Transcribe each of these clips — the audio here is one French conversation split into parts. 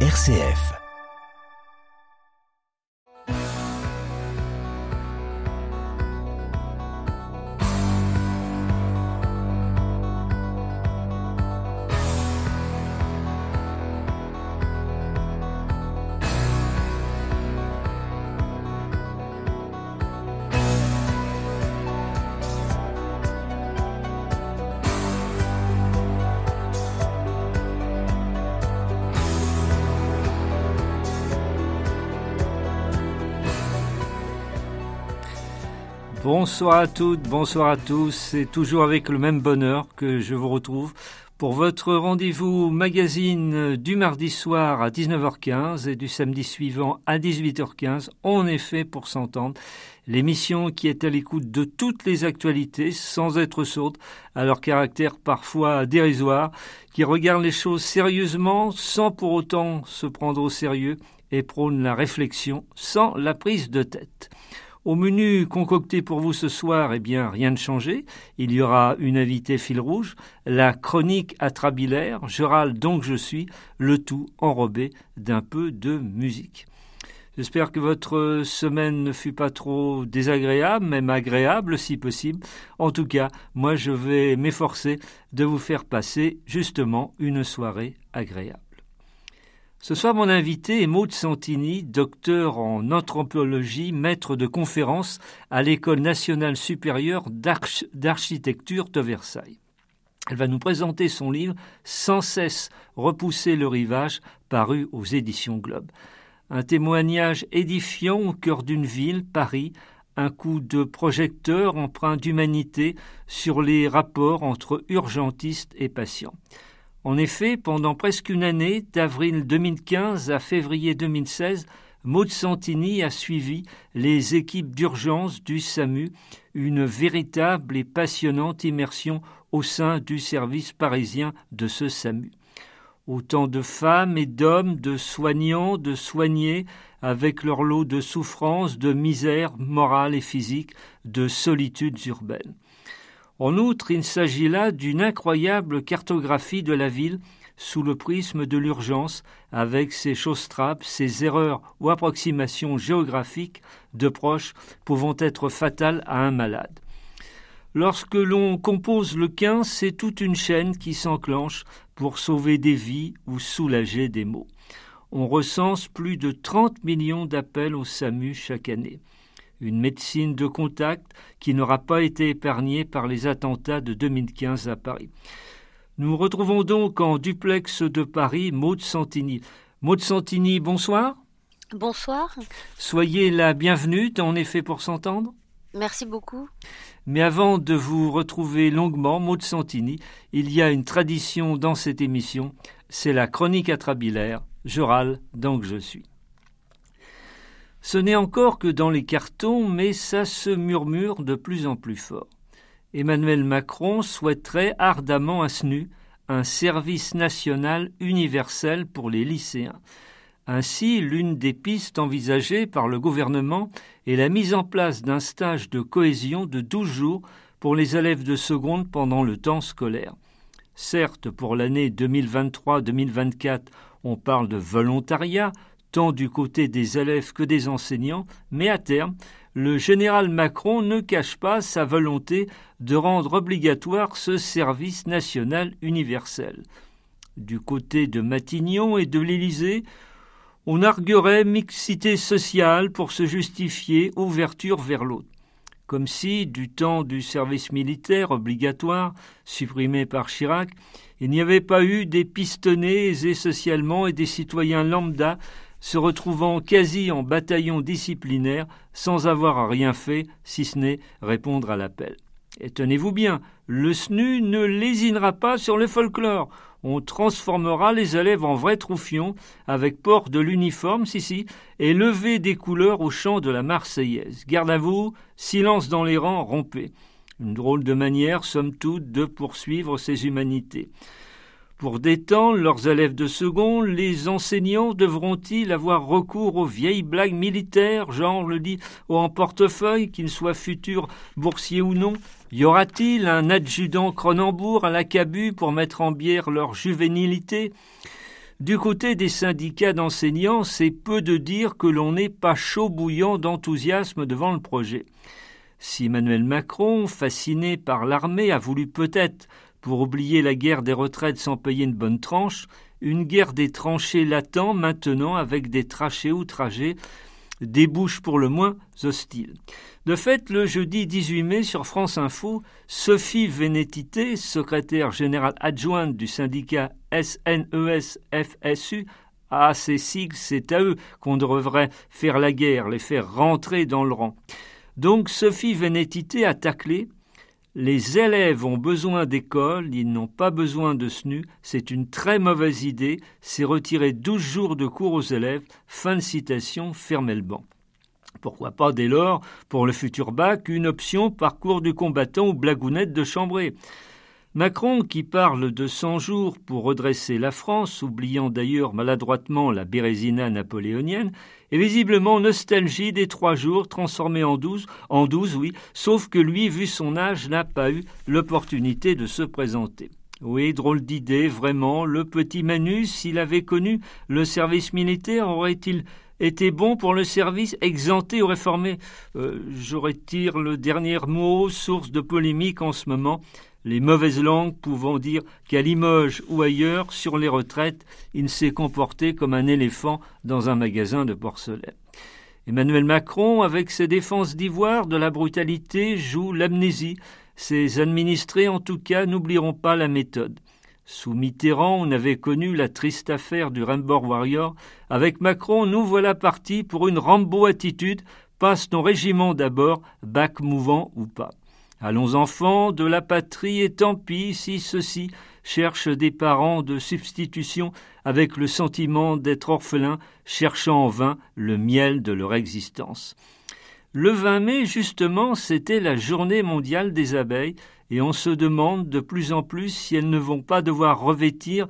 RCF. Bonsoir à toutes, bonsoir à tous. C'est toujours avec le même bonheur que je vous retrouve pour votre rendez-vous magazine du mardi soir à 19h15 et du samedi suivant à 18h15. En effet, pour s'entendre, l'émission qui est à l'écoute de toutes les actualités sans être sourde à leur caractère parfois dérisoire, qui regarde les choses sérieusement sans pour autant se prendre au sérieux et prône la réflexion sans la prise de tête. Au menu concocté pour vous ce soir, eh bien, rien de changé. Il y aura une invitée fil rouge, la chronique atrabilaire, je râle donc je suis, le tout enrobé d'un peu de musique. J'espère que votre semaine ne fut pas trop désagréable, même agréable si possible. En tout cas, moi je vais m'efforcer de vous faire passer justement une soirée agréable. Ce soir, mon invité est Maud Santini, docteur en anthropologie, maître de conférences à l'École nationale supérieure d'architecture de Versailles. Elle va nous présenter son livre Sans cesse repousser le rivage, paru aux éditions Globe. Un témoignage édifiant au cœur d'une ville, Paris, un coup de projecteur empreint d'humanité sur les rapports entre urgentistes et patients. En effet, pendant presque une année, d'avril 2015 à février 2016, Maud Santini a suivi les équipes d'urgence du SAMU, une véritable et passionnante immersion au sein du service parisien de ce SAMU. Autant de femmes et d'hommes, de soignants, de soignés, avec leur lot de souffrances, de misère morale et physique, de solitudes urbaines. En outre, il s'agit là d'une incroyable cartographie de la ville sous le prisme de l'urgence, avec ses choses-trappes, ses erreurs ou approximations géographiques de proches pouvant être fatales à un malade. Lorsque l'on compose le 15, c'est toute une chaîne qui s'enclenche pour sauver des vies ou soulager des maux. On recense plus de 30 millions d'appels au SAMU chaque année une médecine de contact qui n'aura pas été épargnée par les attentats de 2015 à Paris. Nous retrouvons donc en duplex de Paris Maud Santini. Maud Santini, bonsoir. Bonsoir. Soyez la bienvenue dans effet pour s'entendre. Merci beaucoup. Mais avant de vous retrouver longuement, Maud Santini, il y a une tradition dans cette émission, c'est la chronique atrabilaire. Je râle, donc je suis. Ce n'est encore que dans les cartons, mais ça se murmure de plus en plus fort. Emmanuel Macron souhaiterait ardemment à SNU, un service national universel pour les lycéens. Ainsi, l'une des pistes envisagées par le gouvernement est la mise en place d'un stage de cohésion de 12 jours pour les élèves de seconde pendant le temps scolaire. Certes, pour l'année 2023-2024, on parle de volontariat, tant du côté des élèves que des enseignants, mais à terme, le général Macron ne cache pas sa volonté de rendre obligatoire ce service national universel. Du côté de Matignon et de l'Élysée, on arguerait mixité sociale pour se justifier ouverture vers l'autre. Comme si, du temps du service militaire obligatoire, supprimé par Chirac, il n'y avait pas eu des pistonnés aisés socialement et des citoyens lambda se retrouvant quasi en bataillon disciplinaire sans avoir rien fait si ce n'est répondre à l'appel. Et tenez-vous bien, le SNU ne lésinera pas sur le folklore. On transformera les élèves en vrais troufions, avec port de l'uniforme, si si, et lever des couleurs au chant de la Marseillaise. Garde à vous, silence dans les rangs, rompez. Une drôle de manière, somme toute, de poursuivre ces humanités. Pour détendre leurs élèves de second, les enseignants devront-ils avoir recours aux vieilles blagues militaires, genre le dit en portefeuille, qu'il soit futur boursier ou non? Y aura-t-il un adjudant Cronenbourg à la cabu pour mettre en bière leur juvénilité? Du côté des syndicats d'enseignants, c'est peu de dire que l'on n'est pas chaud bouillant d'enthousiasme devant le projet. Si Emmanuel Macron, fasciné par l'armée, a voulu peut-être, pour oublier la guerre des retraites sans payer une bonne tranche, une guerre des tranchées l'attend maintenant avec des trachées outragés, des bouches pour le moins hostiles. De fait, le jeudi 18 mai sur France Info, Sophie Vénétité, secrétaire générale adjointe du syndicat SNES-FSU, à ces sigles, c'est à eux qu'on devrait faire la guerre, les faire rentrer dans le rang. Donc Sophie Vénétité a taclé les élèves ont besoin d'école, ils n'ont pas besoin de SNU, c'est une très mauvaise idée, c'est retirer 12 jours de cours aux élèves. Fin de citation, fermez le banc. Pourquoi pas dès lors, pour le futur bac, une option parcours du combattant ou blagounette de Chambray Macron, qui parle de 100 jours pour redresser la France, oubliant d'ailleurs maladroitement la Bérésina napoléonienne, est visiblement nostalgie des trois jours transformés en douze, en douze, oui, sauf que lui, vu son âge, n'a pas eu l'opportunité de se présenter. Oui, drôle d'idée, vraiment. Le petit Manu, s'il avait connu le service militaire, aurait-il été bon pour le service, exempté ou réformé? Euh, J'aurais tiré le dernier mot, source de polémique en ce moment les mauvaises langues pouvant dire qu'à Limoges ou ailleurs, sur les retraites, il s'est comporté comme un éléphant dans un magasin de porcelaine. Emmanuel Macron, avec ses défenses d'ivoire de la brutalité, joue l'amnésie. Ses administrés, en tout cas, n'oublieront pas la méthode. Sous Mitterrand, on avait connu la triste affaire du Rainbow Warrior. Avec Macron, nous voilà partis pour une Rambo attitude. Passe ton régiment d'abord, bac mouvant ou pas. Allons enfants de la patrie, et tant pis si ceux-ci cherchent des parents de substitution avec le sentiment d'être orphelins, cherchant en vain le miel de leur existence. Le 20 mai, justement, c'était la journée mondiale des abeilles, et on se demande de plus en plus si elles ne vont pas devoir revêtir,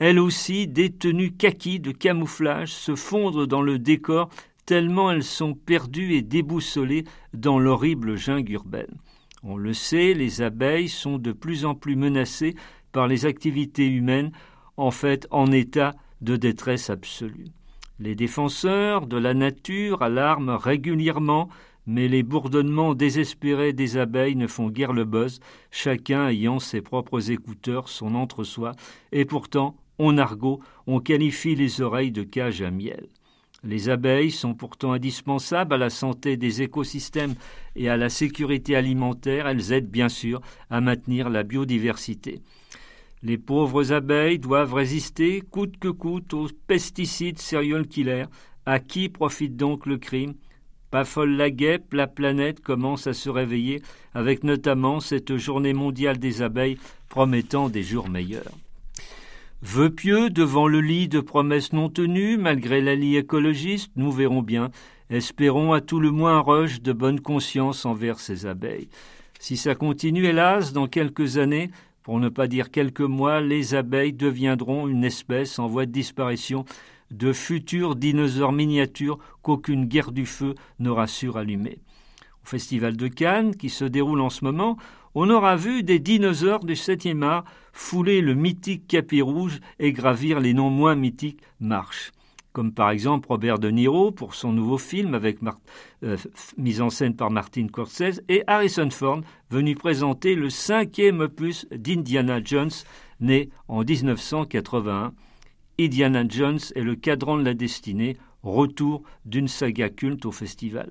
elles aussi, des tenues kaki de camouflage, se fondre dans le décor, tellement elles sont perdues et déboussolées dans l'horrible jungle urbaine. On le sait, les abeilles sont de plus en plus menacées par les activités humaines, en fait en état de détresse absolue. Les défenseurs de la nature alarment régulièrement, mais les bourdonnements désespérés des abeilles ne font guère le buzz, chacun ayant ses propres écouteurs, son entre-soi, et pourtant, en argot, on qualifie les oreilles de cage à miel. Les abeilles sont pourtant indispensables à la santé des écosystèmes et à la sécurité alimentaire. Elles aident bien sûr à maintenir la biodiversité. Les pauvres abeilles doivent résister coûte que coûte aux pesticides serial killers. À qui profite donc le crime? Pas folle la guêpe, la planète commence à se réveiller avec notamment cette journée mondiale des abeilles promettant des jours meilleurs. Vœux pieux devant le lit de promesses non tenues, malgré la lie écologiste, nous verrons bien. Espérons à tout le moins un rush de bonne conscience envers ces abeilles. Si ça continue, hélas, dans quelques années, pour ne pas dire quelques mois, les abeilles deviendront une espèce en voie de disparition, de futurs dinosaures miniatures qu'aucune guerre du feu n'aura su rallumer. Au Festival de Cannes, qui se déroule en ce moment, on aura vu des dinosaures du septième art fouler le mythique capis rouge et gravir les non moins mythiques marches. Comme par exemple Robert De Niro pour son nouveau film avec euh, mise en scène par Martin Scorsese et Harrison Ford venu présenter le cinquième opus d'Indiana Jones né en 1981. Indiana Jones est le cadran de la destinée, retour d'une saga culte au festival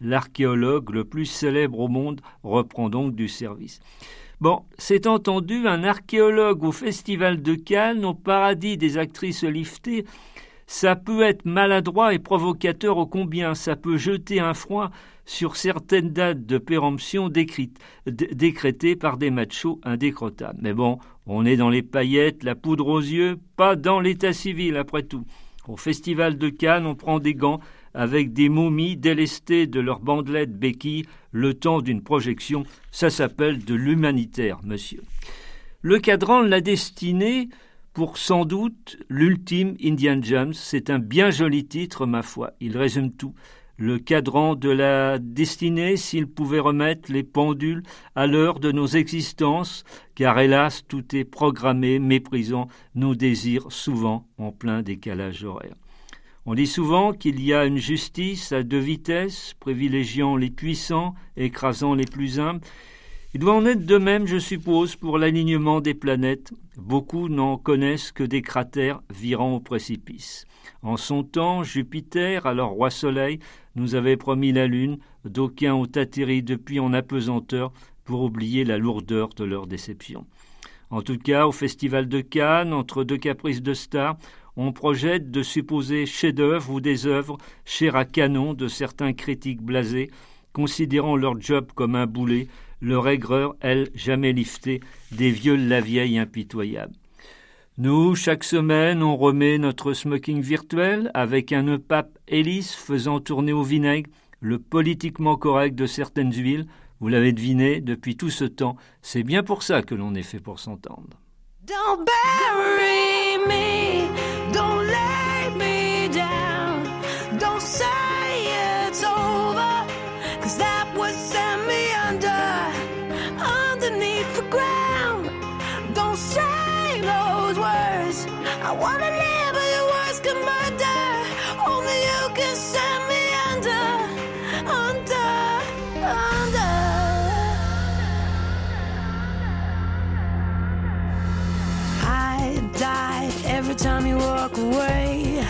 l'archéologue le plus célèbre au monde reprend donc du service. Bon, c'est entendu, un archéologue au Festival de Cannes, au paradis des actrices liftées, ça peut être maladroit et provocateur au combien, ça peut jeter un froid sur certaines dates de péremption décrétées par des machos indécrottables. Mais bon, on est dans les paillettes, la poudre aux yeux, pas dans l'état civil après tout. Au Festival de Cannes, on prend des gants avec des momies délestées de leurs bandelettes béquilles le temps d'une projection. Ça s'appelle de l'humanitaire, monsieur. Le cadran l'a destiné pour sans doute l'ultime Indian James. C'est un bien joli titre, ma foi. Il résume tout. le cadran de la destinée s'il pouvait remettre les pendules à l'heure de nos existences, car hélas tout est programmé, méprisant nos désirs souvent en plein décalage horaire. On dit souvent qu'il y a une justice à deux vitesses, privilégiant les puissants, écrasant les plus humbles. Il doit en être de même, je suppose, pour l'alignement des planètes. Beaucoup n'en connaissent que des cratères virant au précipice. En son temps, Jupiter, alors roi Soleil, nous avait promis la Lune, d'aucuns ont atterri depuis en apesanteur pour oublier la lourdeur de leur déception. En tout cas, au Festival de Cannes, entre deux caprices de stars, on projette de supposer chefs-d'œuvre ou des œuvres chères à canon de certains critiques blasés, considérant leur job comme un boulet, leur aigreur, elle, jamais liftée, des vieux la vieille impitoyable. Nous, chaque semaine, on remet notre smoking virtuel avec un pape hélice faisant tourner au vinaigre le politiquement correct de certaines huiles. Vous l'avez deviné, depuis tout ce temps, c'est bien pour ça que l'on est fait pour s'entendre. Don't bury me, don't lay me down, don't say it's over, cause that would send me under, underneath the ground. Don't say those words, I wanna. Every time you walk away.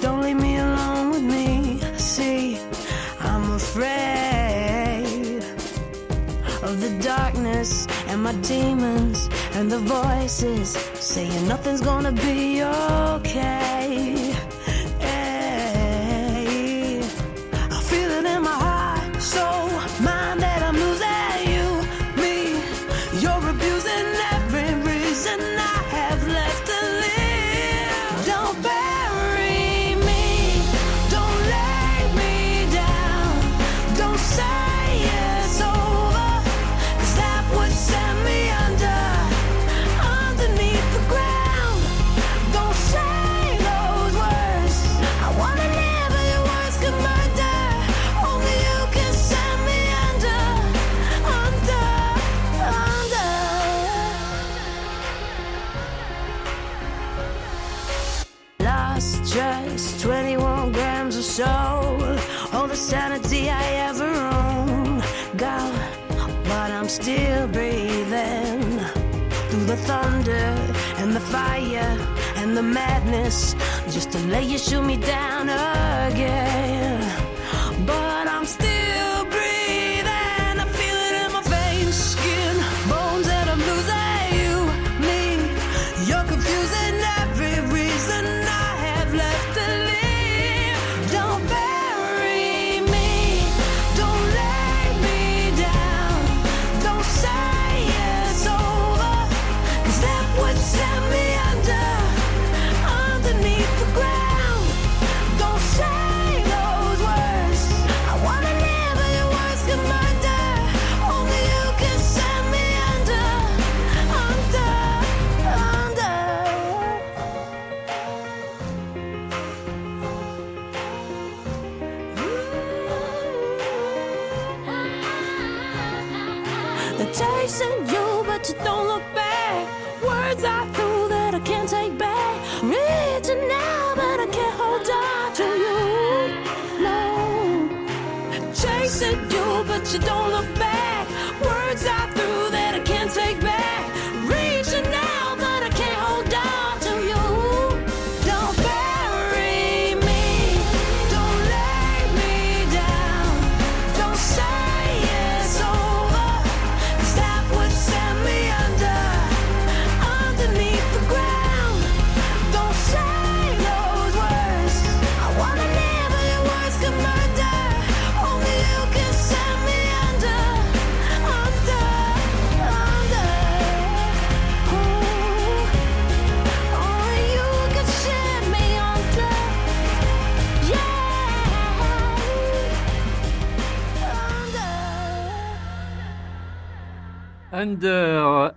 Don't leave me alone with me. See, I'm afraid of the darkness and my demons and the voices saying nothing's gonna be okay. sanity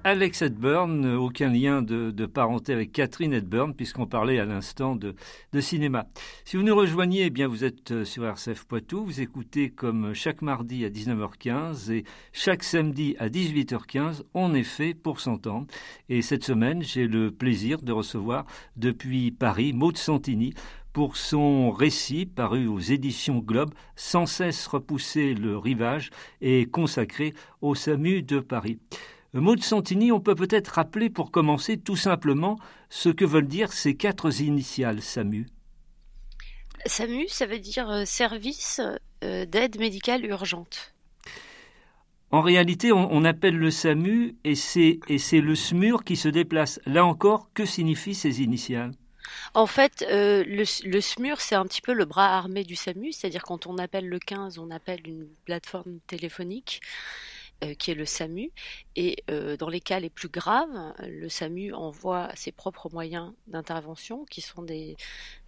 Alex Edburn, aucun lien de, parenté avec Catherine Edburn, puisqu'on parlait à l'instant de, cinéma. Si vous nous rejoignez, eh bien vous êtes sur RCF Poitou, vous écoutez comme chaque mardi à 19h15 et chaque samedi à 18h15, on est fait pour s'entendre. Et cette semaine, j'ai le plaisir de recevoir depuis Paris Maud Santini, pour son récit paru aux éditions Globe, sans cesse repousser le rivage et consacré au SAMU de Paris. Maud Santini, on peut peut-être rappeler pour commencer tout simplement ce que veulent dire ces quatre initiales SAMU. SAMU, ça veut dire euh, service euh, d'aide médicale urgente. En réalité, on, appelle le SAMU et c'est le SMUR qui se déplace. Là encore, que signifient ces initiales? En fait, euh, le, SMUR, c'est un petit peu le bras armé du SAMU, c'est-à-dire quand on appelle le 15, on appelle une plateforme téléphonique. Euh, qui est le SAMU. Et euh, dans les cas les plus graves, le SAMU envoie ses propres moyens d'intervention, qui sont des,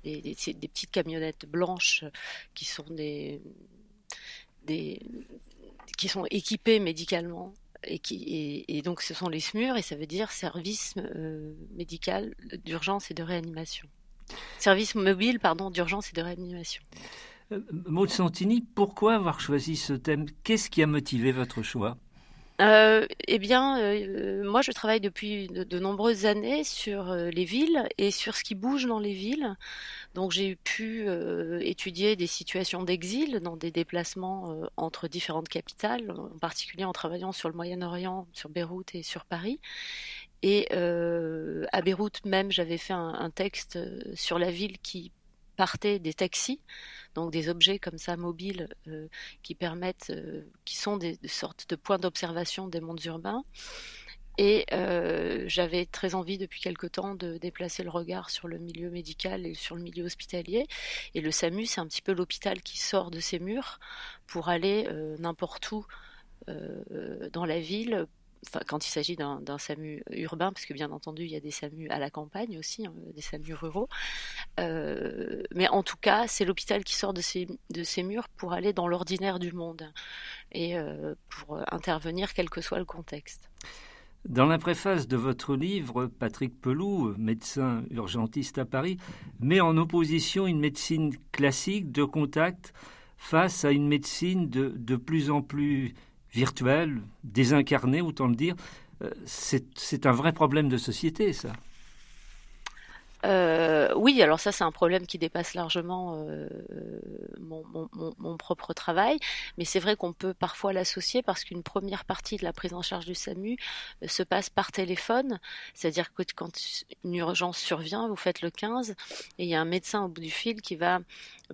des, petites camionnettes blanches, qui sont des, qui sont équipées médicalement et, qui, et, donc ce sont les SMUR et ça veut dire service euh, médical d'urgence et de réanimation. Service mobile, pardon, d'urgence et de réanimation. Euh, Maud Santini, pourquoi avoir choisi ce thème? Qu'est-ce qui a motivé votre choix? Euh, eh bien, euh, moi, je travaille depuis de, nombreuses années sur les villes et sur ce qui bouge dans les villes. Donc, j'ai pu étudier des situations d'exil dans des déplacements entre différentes capitales, en particulier en travaillant sur le Moyen-Orient, sur Beyrouth et sur Paris. Et à Beyrouth même, j'avais fait un texte sur la ville qui partait des taxis donc des objets comme ça mobiles euh, qui permettent, euh, qui sont des, sortes de points d'observation des mondes urbains. Et euh, j'avais très envie depuis quelque temps de déplacer le regard sur le milieu médical et sur le milieu hospitalier. Et le SAMU, c'est un petit peu l'hôpital qui sort de ses murs pour aller n'importe où dans la ville quand il s'agit d'un SAMU urbain, parce que bien entendu, il y a des SAMU à la campagne aussi, hein, des SAMU ruraux. Euh, mais en tout cas, c'est l'hôpital qui sort de ses, murs pour aller dans l'ordinaire du monde et euh, pour intervenir quel que soit le contexte. Dans la préface de votre livre, Patrick Peloux, médecin urgentiste à Paris, met en opposition une médecine classique de contact face à une médecine de, de plus en plus virtuel, désincarné, autant le dire. Euh, c'est un vrai problème de société, ça. Euh, oui, alors ça c'est un problème qui dépasse largement euh, mon, propre travail, mais c'est vrai qu'on peut parfois l'associer parce qu'une première partie de la prise en charge du SAMU euh, se passe par téléphone, c'est-à-dire que quand une urgence survient, vous faites le 15 et il y a un médecin au bout du fil qui va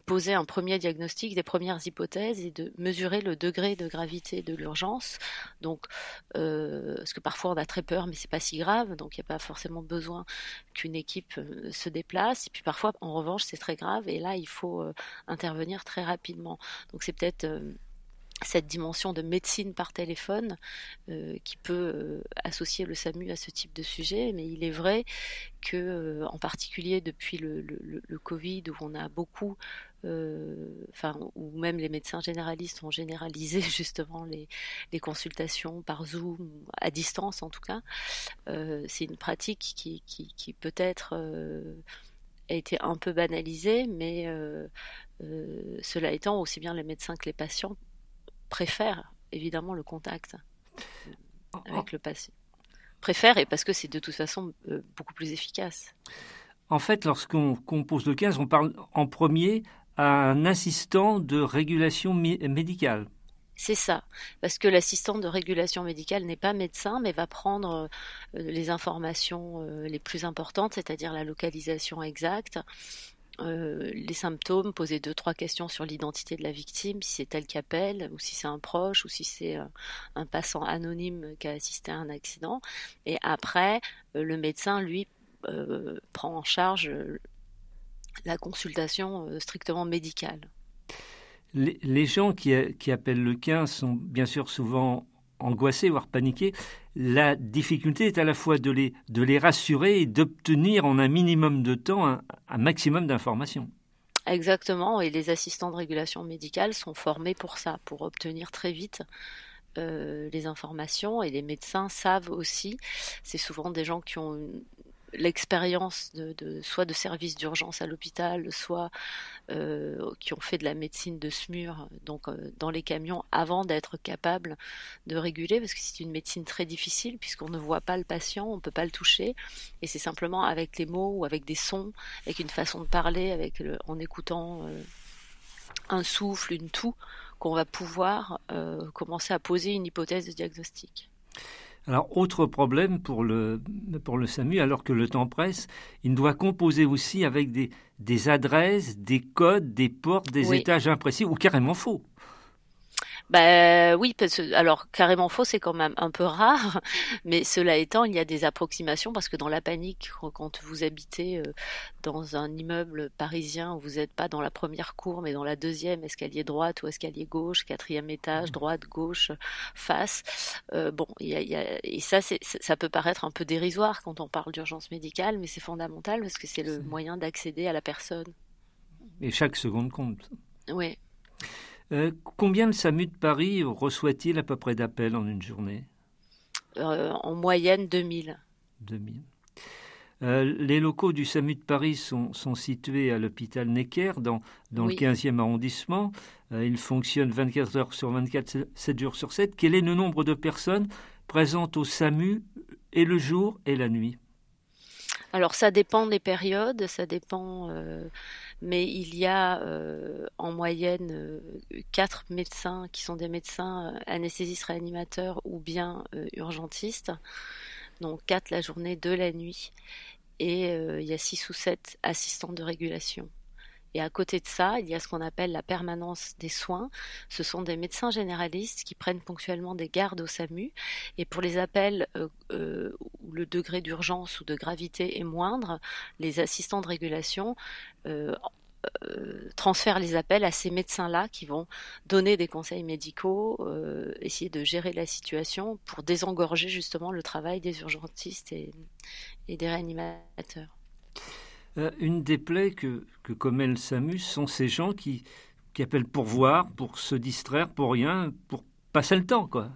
poser un premier diagnostic, des premières hypothèses et de mesurer le degré de gravité de l'urgence. Donc, parce que parfois on a très peur, mais c'est pas si grave, donc il n'y a pas forcément besoin qu'une équipe se déplace. Et puis parfois, en revanche, c'est très grave. Et là, il faut euh, intervenir très rapidement. Donc c'est peut-être euh, cette dimension de médecine par téléphone euh, qui peut associer le SAMU à ce type de sujet, mais il est vrai que, en particulier depuis le, Covid, où on a beaucoup, enfin, où même les médecins généralistes ont généralisé justement les, consultations par Zoom, à distance en tout cas, c'est une pratique qui, qui peut-être a été un peu banalisée, mais cela étant, aussi bien les médecins que les patients préfèrent évidemment le contact avec le patient. Préfèrent et parce que c'est de toute façon euh, beaucoup plus efficace. En fait, lorsqu'on compose le 15, on parle en premier un assistant de régulation médicale. C'est ça, parce que l'assistant de régulation médicale n'est pas médecin, mais va prendre euh, les informations euh, les plus importantes, c'est-à-dire la localisation exacte, euh, les symptômes, poser deux, trois questions sur l'identité de la victime, si c'est elle qui appelle, ou si c'est un proche, ou si c'est un passant anonyme qui a assisté à un accident. Et après, le médecin, lui, prend en charge la consultation strictement médicale. Les, gens qui, qui, appellent le 15 sont bien sûr souvent angoissés, voire paniqués. La difficulté est à la fois de les, de les rassurer et d'obtenir en un minimum de temps un, maximum d'informations. Exactement, et les assistants de régulation médicale sont formés pour ça, pour obtenir très vite les informations et les médecins savent aussi. C'est souvent des gens qui ont l'expérience de, soit de services d'urgence à l'hôpital, soit euh, qui ont fait de la médecine de SMUR, donc euh, dans les camions, avant d'être capable de réguler, parce que c'est une médecine très difficile, puisqu'on ne voit pas le patient, on ne peut pas le toucher, et c'est simplement avec les mots ou avec des sons, avec une façon de parler, avec en écoutant euh, un souffle, une toux, qu'on va pouvoir commencer à poser une hypothèse de diagnostic. Alors, autre problème pour le, pour le SAMU, alors que le temps presse, il doit composer aussi avec des, des adresses, des codes, des portes, des étages imprécis ou carrément faux. Bah oui, parce alors carrément faux, c'est quand même un peu rare, mais cela étant, il y a des approximations parce que dans la panique, quand vous habitez euh, dans un immeuble parisien vous n'êtes pas dans la première cour, mais dans la deuxième, escalier droite ou escalier gauche, quatrième étage, mmh. droite, gauche, face, euh, bon, il y a, y a, et ça, c'est, ça peut paraître un peu dérisoire quand on parle d'urgence médicale, mais c'est fondamental parce que c'est le moyen d'accéder à la personne. Et chaque seconde compte. Oui. Euh, combien le SAMU de Paris reçoit-il à peu près d'appels en une journée? Euh, En moyenne 2000. 2000. Euh, les locaux du SAMU de Paris sont, situés à l'hôpital Necker, dans, dans le 15e arrondissement. ils fonctionnent 24 heures sur 24, 7 jours sur 7. Quel est le nombre de personnes présentes au SAMU et le jour et la nuit? Alors ça dépend des périodes, ça dépend, euh, mais il y a euh, en moyenne euh, quatre médecins qui sont des médecins anesthésistes réanimateurs ou bien urgentistes, donc quatre la journée, deux la nuit, et il y a six ou sept assistants de régulation. Et à côté de ça, il y a ce qu'on appelle la permanence des soins. Ce sont des médecins généralistes qui prennent ponctuellement des gardes au SAMU. Et pour les appels euh, euh, où le degré d'urgence ou de gravité est moindre, les assistants de régulation euh, transfèrent les appels à ces médecins-là qui vont donner des conseils médicaux, essayer de gérer la situation pour désengorger justement le travail des urgentistes et des réanimateurs. Euh, une des plaies que, que commet le SAMU sont ces gens qui, qui appellent pour voir, pour se distraire, pour rien, pour passer le temps, quoi,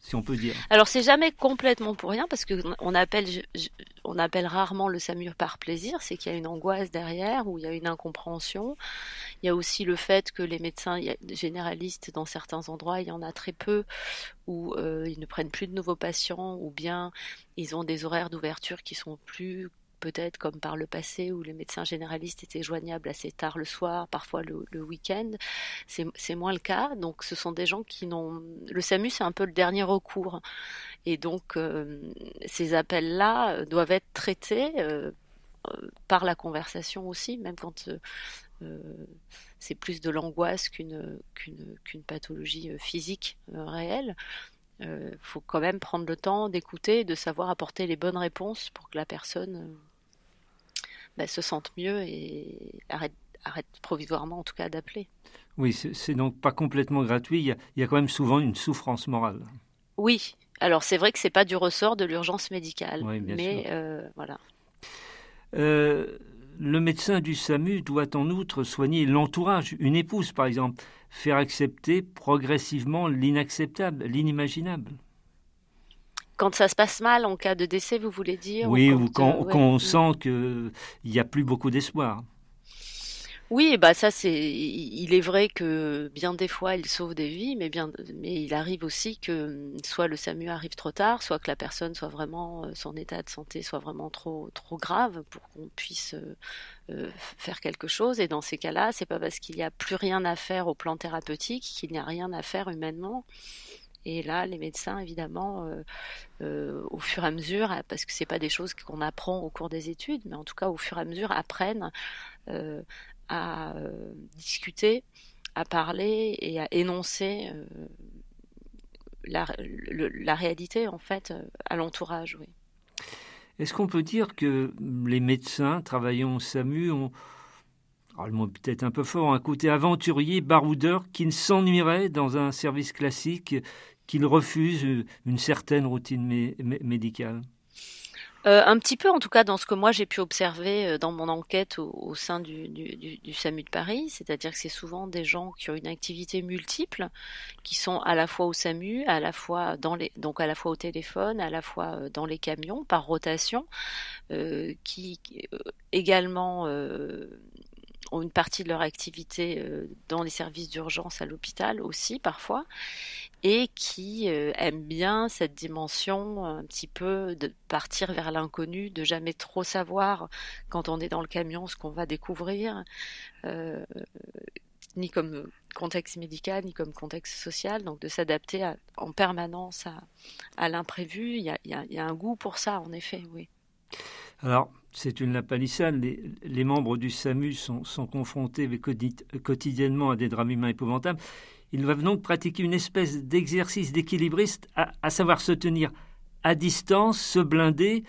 si on peut dire. Alors c'est jamais complètement pour rien parce que on appelle, on appelle rarement le SAMU par plaisir, c'est qu'il y a une angoisse derrière ou il y a une incompréhension. Il y a aussi le fait que les médecins généralistes dans certains endroits, il y en a très peu où euh, ils ne prennent plus de nouveaux patients ou bien ils ont des horaires d'ouverture qui sont plus peut-être comme par le passé où les médecins généralistes étaient joignables assez tard le soir, parfois le, week-end. C'est moins le cas. Donc ce sont des gens qui n'ont... Le SAMU, c'est un peu le dernier recours. Et donc euh, ces appels-là doivent être traités euh, par la conversation aussi, même quand... Euh, c'est plus de l'angoisse qu'une pathologie physique réelle. Il faut quand même prendre le temps d'écouter, de savoir apporter les bonnes réponses pour que la personne bah, se sentent mieux et arrêtent, provisoirement en tout cas d'appeler. Oui, c'est donc pas complètement gratuit. Il y, a, quand même souvent une souffrance morale. Oui, alors c'est vrai que c'est pas du ressort de l'urgence médicale, mais euh, voilà. Euh, le médecin du SAMU doit en outre soigner l'entourage, une épouse par exemple, faire accepter progressivement l'inacceptable, l'inimaginable. Quand ça se passe mal en cas de décès, vous voulez dire Oui, ou quand, euh, on sent qu'il n'y a plus beaucoup d'espoir. Oui, bah ça c'est, il est vrai que bien des fois il sauve des vies, mais bien, mais il arrive aussi que soit le SAMU arrive trop tard, soit que la personne soit vraiment, euh, son état de santé soit vraiment trop trop grave pour qu'on puisse euh, faire quelque chose. Et dans ces cas-là, c'est pas parce qu'il n'y a plus rien à faire au plan thérapeutique qu'il n'y a rien à faire humainement. Et là, les médecins, évidemment, euh, euh, au fur et à mesure, parce que c'est pas des choses qu'on apprend au cours des études, mais en tout cas au fur et à mesure, apprennent euh, à discuter, à parler et à énoncer la, réalité en fait à l'entourage. Oui. Est-ce qu'on peut dire que les médecins travaillant au SAMU ont mot peut-être un peu fort, un côté aventurier, baroudeur, qui ne s'ennuierait dans un service classique, qu'il refuse une certaine routine médicale? Euh, un petit peu, en tout cas, dans ce que moi j'ai pu observer euh, dans mon enquête au, sein du, du, SAMU de Paris, c'est-à-dire que c'est souvent des gens qui ont une activité multiple, qui sont à la fois au SAMU, à la fois dans les, donc à la fois au téléphone, à la fois euh, dans les camions par rotation, qui également ont une partie de leur activité dans les services d'urgence à l'hôpital aussi parfois, et qui euh, aiment bien cette dimension un petit peu de partir vers l'inconnu, de jamais trop savoir quand on est dans le camion ce qu'on va découvrir, euh, ni comme contexte médical, ni comme contexte social, donc de s'adapter en permanence à, l'imprévu. Il y, a, un goût pour ça, en effet, oui. Alors, c'est une lapalissade. Les, membres du SAMU sont, confrontés quotidiennement à des drames humains épouvantables. Ils doivent donc pratiquer une espèce d'exercice d'équilibriste, à, savoir se tenir à distance, se blinder,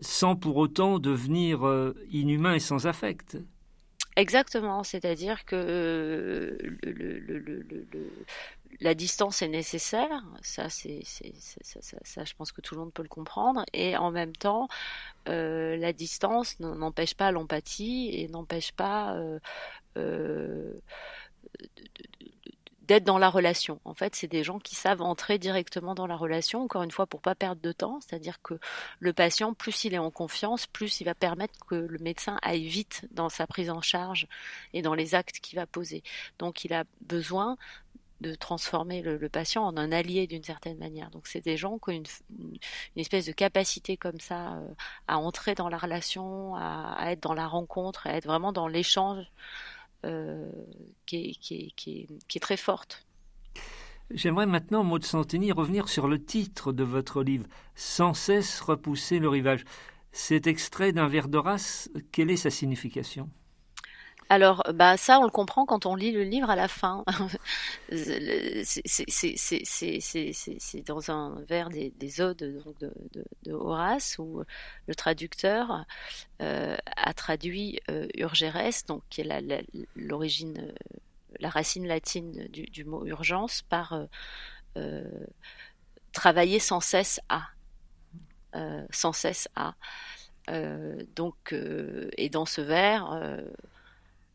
sans pour autant devenir euh, inhumain et sans affect. Exactement, c'est-à-dire que euh, la distance est nécessaire, ça, c'est, ça, je pense que tout le monde peut le comprendre, et en même temps, euh, la distance n'empêche pas l'empathie et n'empêche pas d'être dans la relation. En fait, c'est des gens qui savent entrer directement dans la relation, encore une fois, pour pas perdre de temps. C'est-à-dire que le patient, plus il est en confiance, plus il va permettre que le médecin aille vite dans sa prise en charge et dans les actes qu'il va poser. Donc, il a besoin de transformer le, patient en un allié d'une certaine manière. Donc c'est des gens qui ont une, espèce de capacité comme ça euh, à entrer dans la relation, à, être dans la rencontre, à être vraiment dans l'échange euh, qui, est, très forte. J'aimerais maintenant, Maud Santini, revenir sur le titre de votre livre, Sans cesse repousser le rivage. Cet extrait d'un vers d'Horace, quelle est sa signification? Alors, bah ça, on le comprend quand on lit le livre à la fin. c'est dans un vers des, odes de, Horace où le traducteur euh, a traduit euh, urgérès, donc qui est l'origine, euh, la, racine latine du, mot urgence, par travailler sans cesse à, sans cesse à. donc, et dans ce vers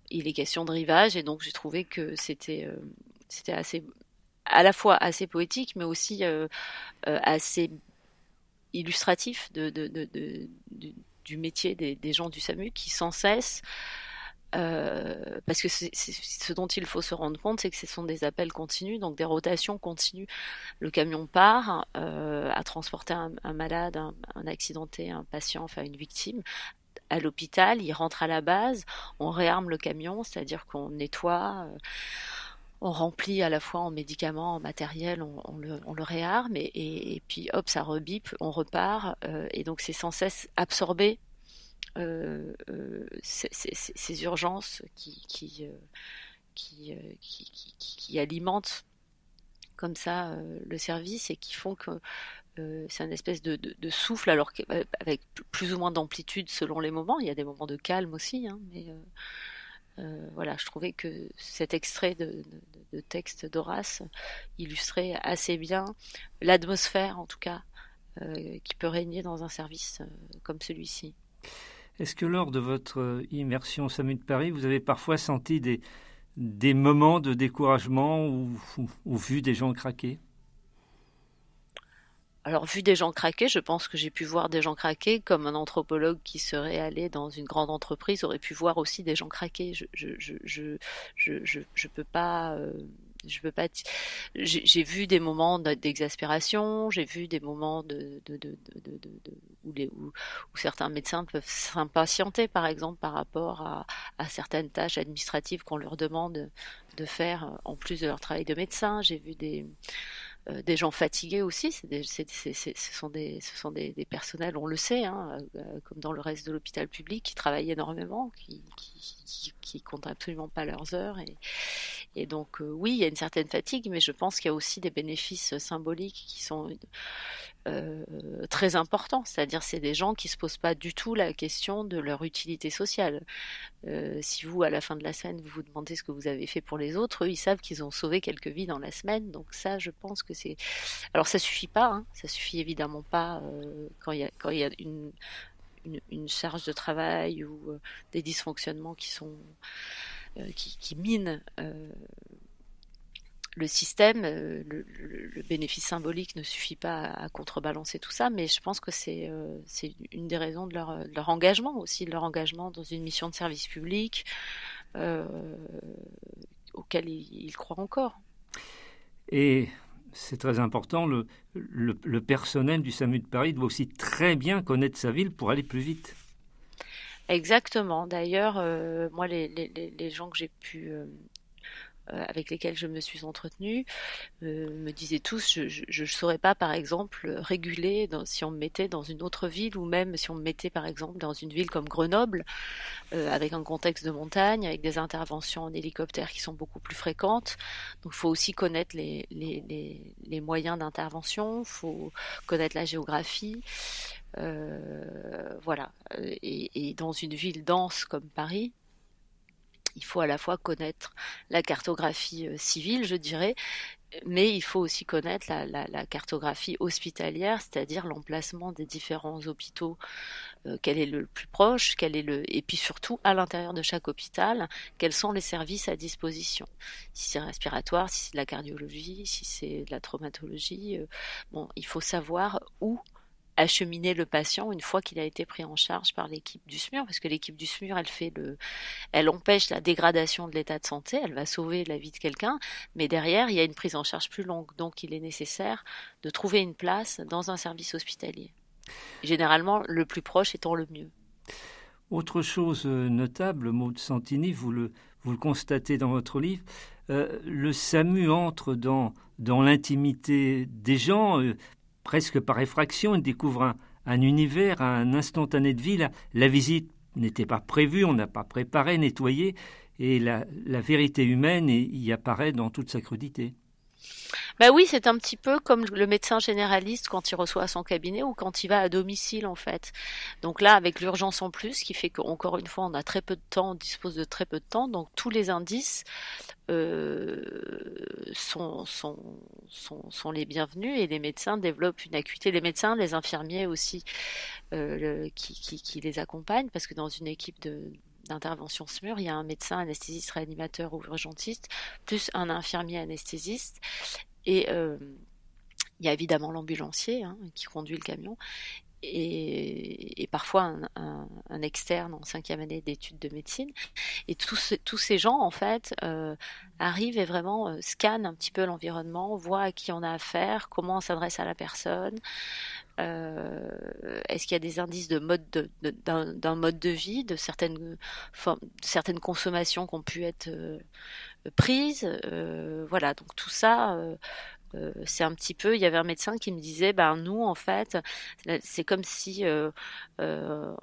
il est question de rivage et donc j'ai trouvé que c'était euh, c'était assez à la fois assez poétique mais aussi euh, euh, assez illustratif du métier des, gens du SAMU qui sans cesse parce que ce dont il faut se rendre compte, c'est que ce sont des appels continus, donc des rotations continues. Le camion part à transporter un, malade, un, un, accidenté, un patient, enfin une victime, à l'hôpital, il rentre à la base, on réarme le camion, c'est-à-dire qu'on nettoie, euh, on remplit à la fois en médicaments, en matériel, on, le, réarme et, puis hop, ça rebipe, on repart euh, et donc c'est sans cesse absorbé euh, ces, urgences qui, alimentent comme ça le service et qui font que c'est un espèce de, souffle, alors euh, avec plus ou moins d'amplitude selon les moments. Il y a des moments de calme aussi, hein, mais euh, voilà, je trouvais que cet extrait de, texte d'Horace illustrait assez bien l'atmosphère, en tout cas, qui peut régner dans un service comme celui-ci. Est-ce que lors de votre immersion au SAMU de Paris, vous avez parfois senti des moments de découragement ou vu des gens craquer? Alors, vu des gens craquer, je pense que j'ai pu voir des gens craquer comme un anthropologue qui serait allé dans une grande entreprise aurait pu voir aussi des gens craquer. Je je je je je, je, peux pas. Euh, je peux pas. J'ai vu des moments d'exaspération, j'ai vu des moments de, de, de, de où, les, où, où, certains médecins peuvent s'impatienter, par exemple, par rapport à, à certaines tâches administratives qu'on leur demande de faire en plus de leur travail de médecin. J'ai vu des euh, des gens fatigués aussi, c'est ce sont, des, ce sont des, personnels, on le sait, hein, euh, comme dans le reste de l'hôpital public, qui travaillent énormément, qui, qui, qui, comptent absolument pas leurs heures. Et, et donc, euh, oui, il y a une certaine fatigue, mais je pense qu'il y a aussi des bénéfices symboliques qui sont euh, très important. C'est-à-dire, c'est des gens qui se posent pas du tout la question de leur utilité sociale. Euh, si vous, à la fin de la semaine, vous vous demandez ce que vous avez fait pour les autres, eux, ils savent qu'ils ont sauvé quelques vies dans la semaine. Donc ça, je pense que c'est. Alors, ça suffit pas. Hein. Ça suffit évidemment pas euh, quand il y a quand y a une, une, charge de travail ou des dysfonctionnements qui sont qui minent le système, euh, le, le, bénéfice symbolique ne suffit pas à, contrebalancer tout ça, mais je pense que c'est euh, une des raisons de leur, de leur, engagement aussi, de leur engagement dans une mission de service public euh, auquel ils, ils, croient encore. Et c'est très important, le, le, le, personnel du SAMU de Paris doit aussi très bien connaître sa ville pour aller plus vite. Exactement. D'ailleurs, euh, moi, les, les, les, gens que j'ai pu euh, avec lesquels je me suis entretenue euh, me disaient tous je ne saurais pas par exemple réguler si on me mettait dans une autre ville ou même si on me mettait par exemple dans une ville comme Grenoble euh, avec un contexte de montagne avec des interventions en hélicoptère qui sont beaucoup plus fréquentes. Donc il faut aussi connaître les, moyens d'intervention faut connaître la géographie euh, voilà. Et dans une ville dense comme Paris il faut à la fois connaître la cartographie euh, civile, je dirais, mais il faut aussi connaître la, cartographie hospitalière, c'est-à-dire l'emplacement des différents hôpitaux, euh, quel est le plus proche, quel est le, et puis surtout à l'intérieur de chaque hôpital, quels sont les services à disposition. Si c'est respiratoire, si c'est de la cardiologie, si c'est de la traumatologie, euh, bon, il faut savoir où acheminer le patient une fois qu'il a été pris en charge par l'équipe du SMUR, parce que l'équipe du SMUR, elle fait le, elle empêche la dégradation de l'état de santé, elle va sauver la vie de quelqu'un, mais derrière, il y a une prise en charge plus longue, donc il est nécessaire de trouver une place dans un service hospitalier. Généralement, le plus proche étant le mieux. Autre chose euh, notable, Maud Santini, vous le, vous le constatez dans votre livre, euh, le SAMU entre dans, dans l'intimité des gens, euh, presque par effraction, il découvre un, un univers, un instantané de vie. La, visite n'était pas prévue, on n'a pas préparé, nettoyé, et la vérité humaine y apparaît dans toute sa crudité. Ben oui, c'est un petit peu comme le médecin généraliste quand il reçoit son cabinet ou quand il va à domicile en fait. Donc là, avec l'urgence en plus, qui fait qu'encore une fois, on a très peu de temps, on dispose de très peu de temps, donc tous les indices euh, sont, sont, sont, sont, les bienvenus et les médecins développent une acuité. Les médecins, les infirmiers aussi, euh, qui, qui, qui les accompagnent, parce que dans une équipe de, d'intervention SMUR, il y a un médecin anesthésiste réanimateur ou urgentiste, plus un infirmier anesthésiste. Et euh, il y a évidemment l'ambulancier hein, qui conduit le camion. Et, parfois un, externe en cinquième année d'études de médecine. Et tous, ces gens, en fait, euh, arrivent et vraiment euh, scannent un petit peu l'environnement, voient à qui on a affaire, comment on s'adresse à la personne, Est-ce qu'il y a des indices de mode d'un de, mode de vie, de certaines certaines consommations qui ont pu être euh, prises euh, Voilà, donc tout ça, euh, euh, c'est un petit peu. Il y avait un médecin qui me disait, ben nous en fait, c'est comme si, euh, euh,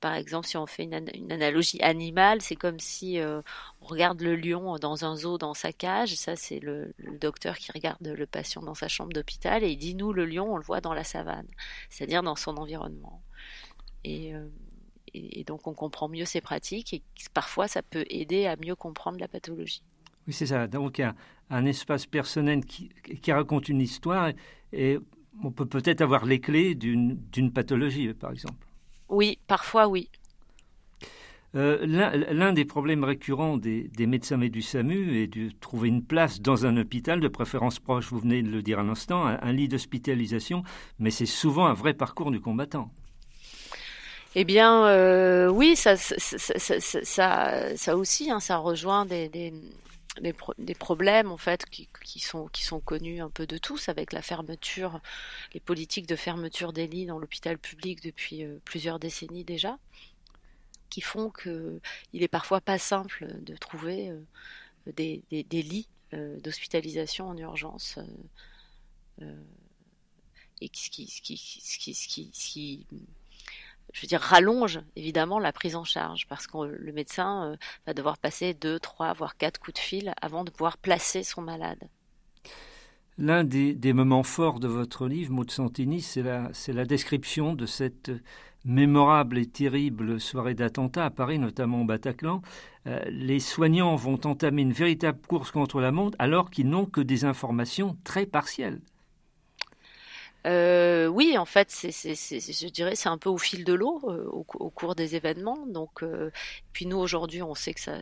par exemple, si on fait une, analogie animale, c'est comme si euh, on regarde le lion dans un zoo dans sa cage. Ça, c'est le, docteur qui regarde le patient dans sa chambre d'hôpital et il dit nous le lion, on le voit dans la savane, c'est-à-dire dans son environnement. Et, euh, et, et donc on comprend mieux ses pratiques et parfois ça peut aider à mieux comprendre la pathologie. Oui, c'est ça. Donc, un, un, espace personnel qui, qui, raconte une histoire et on peut peut-être avoir les clés d'une pathologie, par exemple. Oui, parfois, oui. Euh, L'un des problèmes récurrents des, des, médecins et du SAMU est de trouver une place dans un hôpital, de préférence proche, vous venez de le dire à l'instant, un, un lit d'hospitalisation, mais c'est souvent un vrai parcours du combattant. Eh bien, euh, oui, ça, ça, ça, ça, ça aussi, hein, ça rejoint des, des, des, pro des, problèmes en fait qui, sont qui sont connus un peu de tous avec la fermeture, les politiques de fermeture des lits dans l'hôpital public depuis euh, plusieurs décennies déjà, qui font que il est parfois pas simple de trouver euh, des, des, des, lits euh, d'hospitalisation en urgence et ce qui je veux dire, rallonge évidemment la prise en charge parce que le médecin euh, va devoir passer deux, trois, voire quatre coups de fil avant de pouvoir placer son malade. L'un des, moments forts de votre livre, Maud Santini, c'est la, la, description de cette mémorable et terrible soirée d'attentat à Paris, notamment au Bataclan. Euh, les soignants vont entamer une véritable course contre la montre alors qu'ils n'ont que des informations très partielles. Euh, oui, en fait, c'est, je dirais, c'est un peu au fil de l'eau euh, au, cours des événements. Donc, euh, puis nous aujourd'hui, on sait que ça,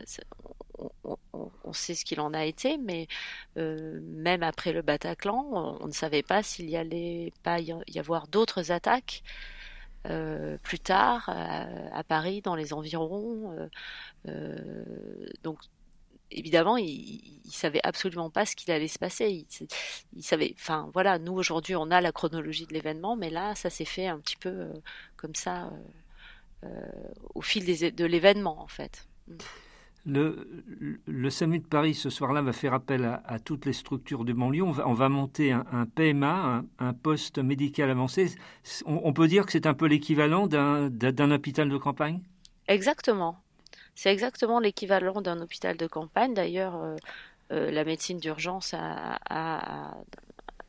on, on, sait ce qu'il en a été, mais même après le Bataclan, on, ne savait pas s'il y allait pas y avoir d'autres attaques. plus tard à, Paris dans les environs donc évidemment, il, il savait absolument pas ce qu'il allait se passer. Il, savait, enfin voilà, nous aujourd'hui on a la chronologie de l'événement, mais là ça s'est fait un petit peu euh, comme ça euh, euh, au fil de l'événement en fait. Le, le SAMU de Paris ce soir-là va faire appel à, toutes les structures de banlieue. On va, on va monter un, PMA, un, poste médical avancé. on peut dire que c'est un peu l'équivalent d'un hôpital de campagne? Exactement. C'est exactement l'équivalent d'un hôpital de campagne. D'ailleurs, euh, euh, la médecine d'urgence a,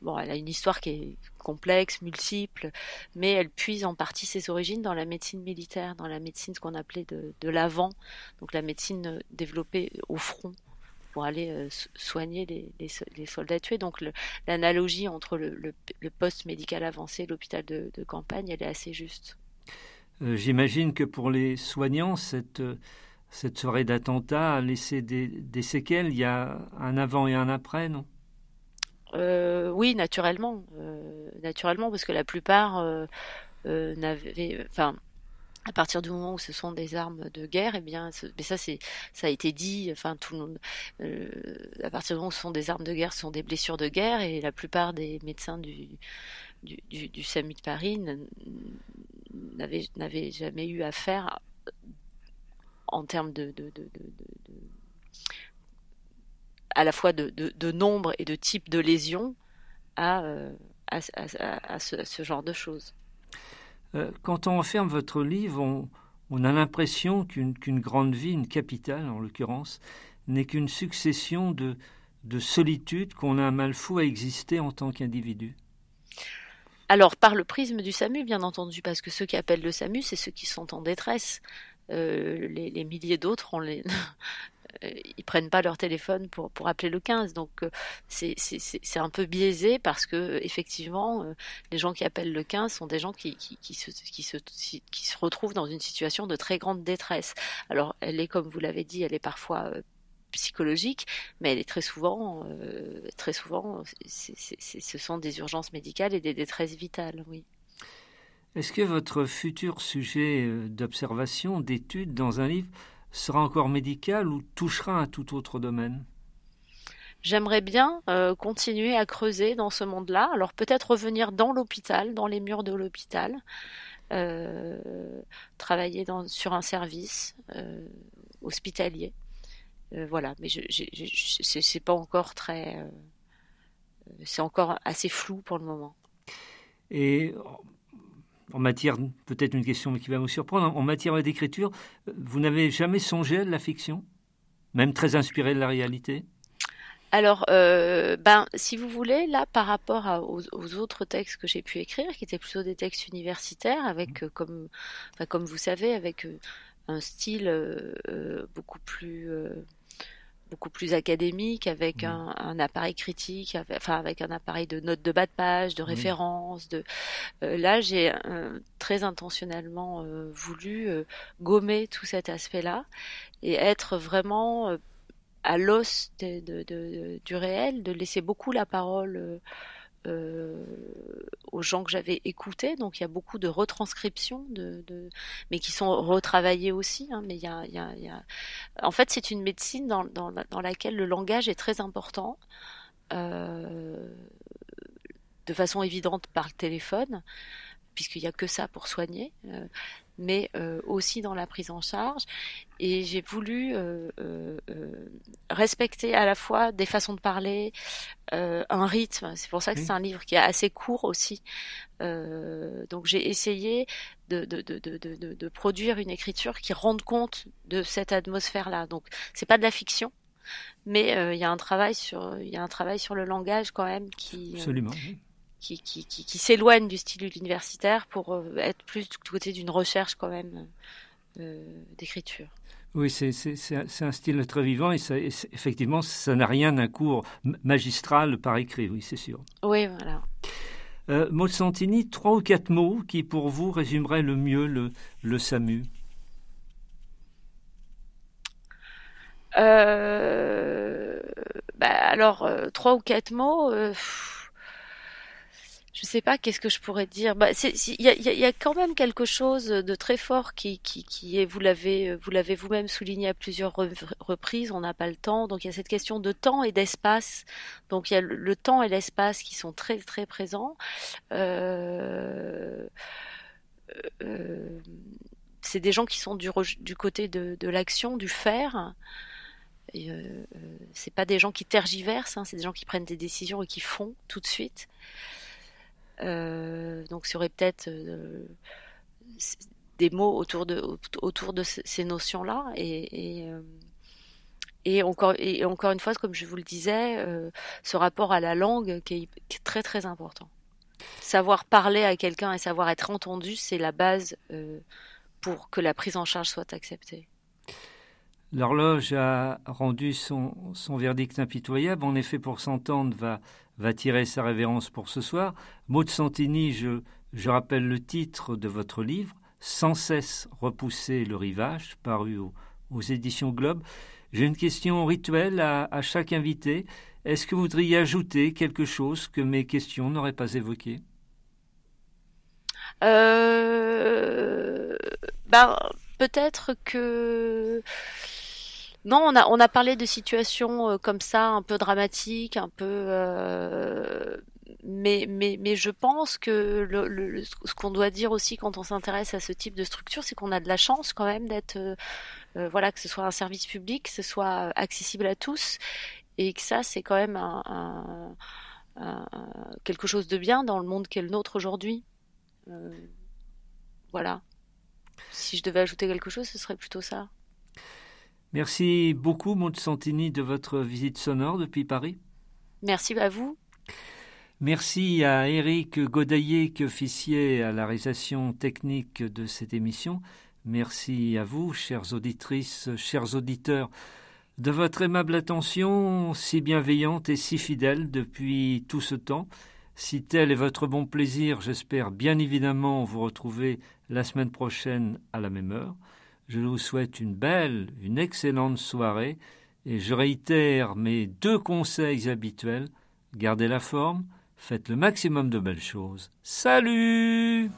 bon, elle a une histoire qui est complexe, multiple, mais elle puise en partie ses origines dans la médecine militaire, dans la médecine ce qu'on appelait de, l'avant, donc la médecine développée au front pour aller euh, soigner les, soldats tués. Donc l'analogie entre le, poste médical avancé et l'hôpital de, campagne, elle est assez juste. J'imagine que pour les soignants, cette cette soirée d'attentat a laissé des, séquelles. Il y a un avant et un après, non? Euh, Oui, naturellement. Euh, naturellement, parce que la plupart euh, n'avaient. Enfin. À partir du moment où ce sont des armes de guerre, eh bien, mais ça c'est, ça a été dit. Enfin, tout le monde. à partir du moment où ce sont des armes de guerre, ce sont des blessures de guerre, et la plupart des médecins du du, du, du SAMU de Paris n'avaient, n'avaient jamais eu affaire en termes de, à la fois de, nombre et de type de lésions à, euh, à, ce, genre de choses. Euh, quand on enferme votre livre, on, a l'impression qu'une grande vie, une capitale en l'occurrence, n'est qu'une succession de, de solitude qu'on a un mal fou à exister en tant qu'individu. Alors, par le prisme du SAMU, bien entendu, parce que ceux qui appellent le SAMU, c'est ceux qui sont en détresse. Euh, les, milliers d'autres, les... ils prennent pas leur téléphone pour, pour appeler le 15. Donc euh, c'est un peu biaisé parce que effectivement, euh, les gens qui appellent le 15 sont des gens qui, qui, qui, se, qui, se, qui se retrouvent dans une situation de très grande détresse. Alors elle est, comme vous l'avez dit, elle est parfois psychologique, mais elle est très souvent, très souvent, ce sont des urgences médicales et des détresses vitales, oui. Est-ce que votre futur sujet euh, d'observation, d'étude dans un livre sera encore médical ou touchera à tout autre domaine? J'aimerais bien euh, continuer à creuser dans ce monde-là. Alors peut-être revenir dans l'hôpital, dans les murs de l'hôpital, euh, travailler dans, sur un service hospitalier. voilà, mais je, c'est pas encore très, c'est encore assez flou pour le moment. Et en matière, peut-être une question qui va vous surprendre, en matière d'écriture, vous n'avez jamais songé à de la fiction? Même très inspiré de la réalité? Alors, euh, ben, si vous voulez, là, par rapport aux, autres textes que j'ai pu écrire, qui étaient plutôt des textes universitaires, avec, mmh. euh, comme, comme vous savez, avec euh, un style beaucoup plus beaucoup plus académique, avec mmh. un, appareil critique, avec, enfin avec un appareil de notes de bas de page, de mmh. références. De euh, là, j'ai euh, très intentionnellement euh, voulu gommer tout cet aspect-là et être vraiment à l'os du réel, de laisser beaucoup la parole euh, aux gens que j'avais écoutés. Donc il y a beaucoup de retranscriptions, de, de mais qui sont retravaillées aussi. Hein, mais il y a, y a, y a... En fait, c'est une médecine dans, dans, dans, laquelle le langage est très important. Euh, de façon évidente par le téléphone, puisqu'il n'y a que ça pour soigner. Euh, mais euh, aussi dans la prise en charge. Et j'ai voulu euh, euh, respecter à la fois des façons de parler, un rythme. C'est pour ça que c'est un livre qui est assez court aussi. donc j'ai essayé de, de, de, de, produire une écriture qui rende compte de cette atmosphère-là. Donc c'est pas de la fiction. mais il y a un travail sur il y a un travail sur le langage quand même qui absolument qui, qui, qui, qui s'éloigne du style universitaire pour être plus du côté d'une recherche quand même d'écriture. Oui, c'est un style très vivant et, ça, effectivement, ça n'a rien d'un cours magistral par écrit, oui, c'est sûr. Oui, voilà. Euh, Maud Santini, trois ou quatre mots qui pour vous résumeraient le mieux le, le SAMU? Euh, bah alors, euh, trois ou quatre mots. Euh, je sais pas qu'est-ce que je pourrais dire. Bah, il y a, y a, quand même quelque chose de très fort qui, qui, qui est, vous l'avez, vous l'avez vous-même souligné à plusieurs reprises. On n'a pas le temps, donc il y a cette question de temps et d'espace. Donc il y a le, temps et l'espace qui sont très très présents. Euh, euh, c'est des gens qui sont du, du côté de, de l'action, du faire. Euh, euh c'est pas des gens qui tergiversent, hein, c'est des gens qui prennent des décisions et qui font tout de suite. Euh, donc, il y aurait peut-être euh, des mots autour de, autour de ces notions-là. Et, euh, et, encore, et encore une fois, comme je vous le disais, ce rapport à la langue qui est, très très important. Savoir parler à quelqu'un et savoir être entendu, c'est la base pour que la prise en charge soit acceptée. L'horloge a rendu son, son, verdict impitoyable. En effet, pour s'entendre, va, va tirer sa révérence pour ce soir. Maud Santini, je, rappelle le titre de votre livre, Sans cesse repousser le rivage, paru aux, éditions Globe. J'ai une question rituelle à, chaque invité. Est-ce que vous voudriez ajouter quelque chose que mes questions n'auraient pas évoqué euh, ben, Peut-être que non, on a, on a parlé de situations euh, comme ça, un peu dramatiques, un peu. Euh, mais, mais, mais je pense que le, ce qu'on doit dire aussi quand on s'intéresse à ce type de structure, c'est qu'on a de la chance quand même d'être. Euh, voilà, que ce soit un service public, que ce soit accessible à tous, et que ça, c'est quand même un, quelque chose de bien dans le monde qu'est le nôtre aujourd'hui. voilà. Si je devais ajouter quelque chose, ce serait plutôt ça. Merci beaucoup, Maud Santini, de votre visite sonore depuis Paris. Merci à vous. Merci à Eric Godaillé qui officiait à la réalisation technique de cette émission. Merci à vous, chères auditrices, chers auditeurs, de votre aimable attention si bienveillante et si fidèle depuis tout ce temps. Si tel est votre bon plaisir, j'espère bien évidemment vous retrouver la semaine prochaine à la même heure. Je vous souhaite une belle, une excellente soirée et je réitère mes deux conseils habituels. Gardez la forme, faites le maximum de belles choses. Salut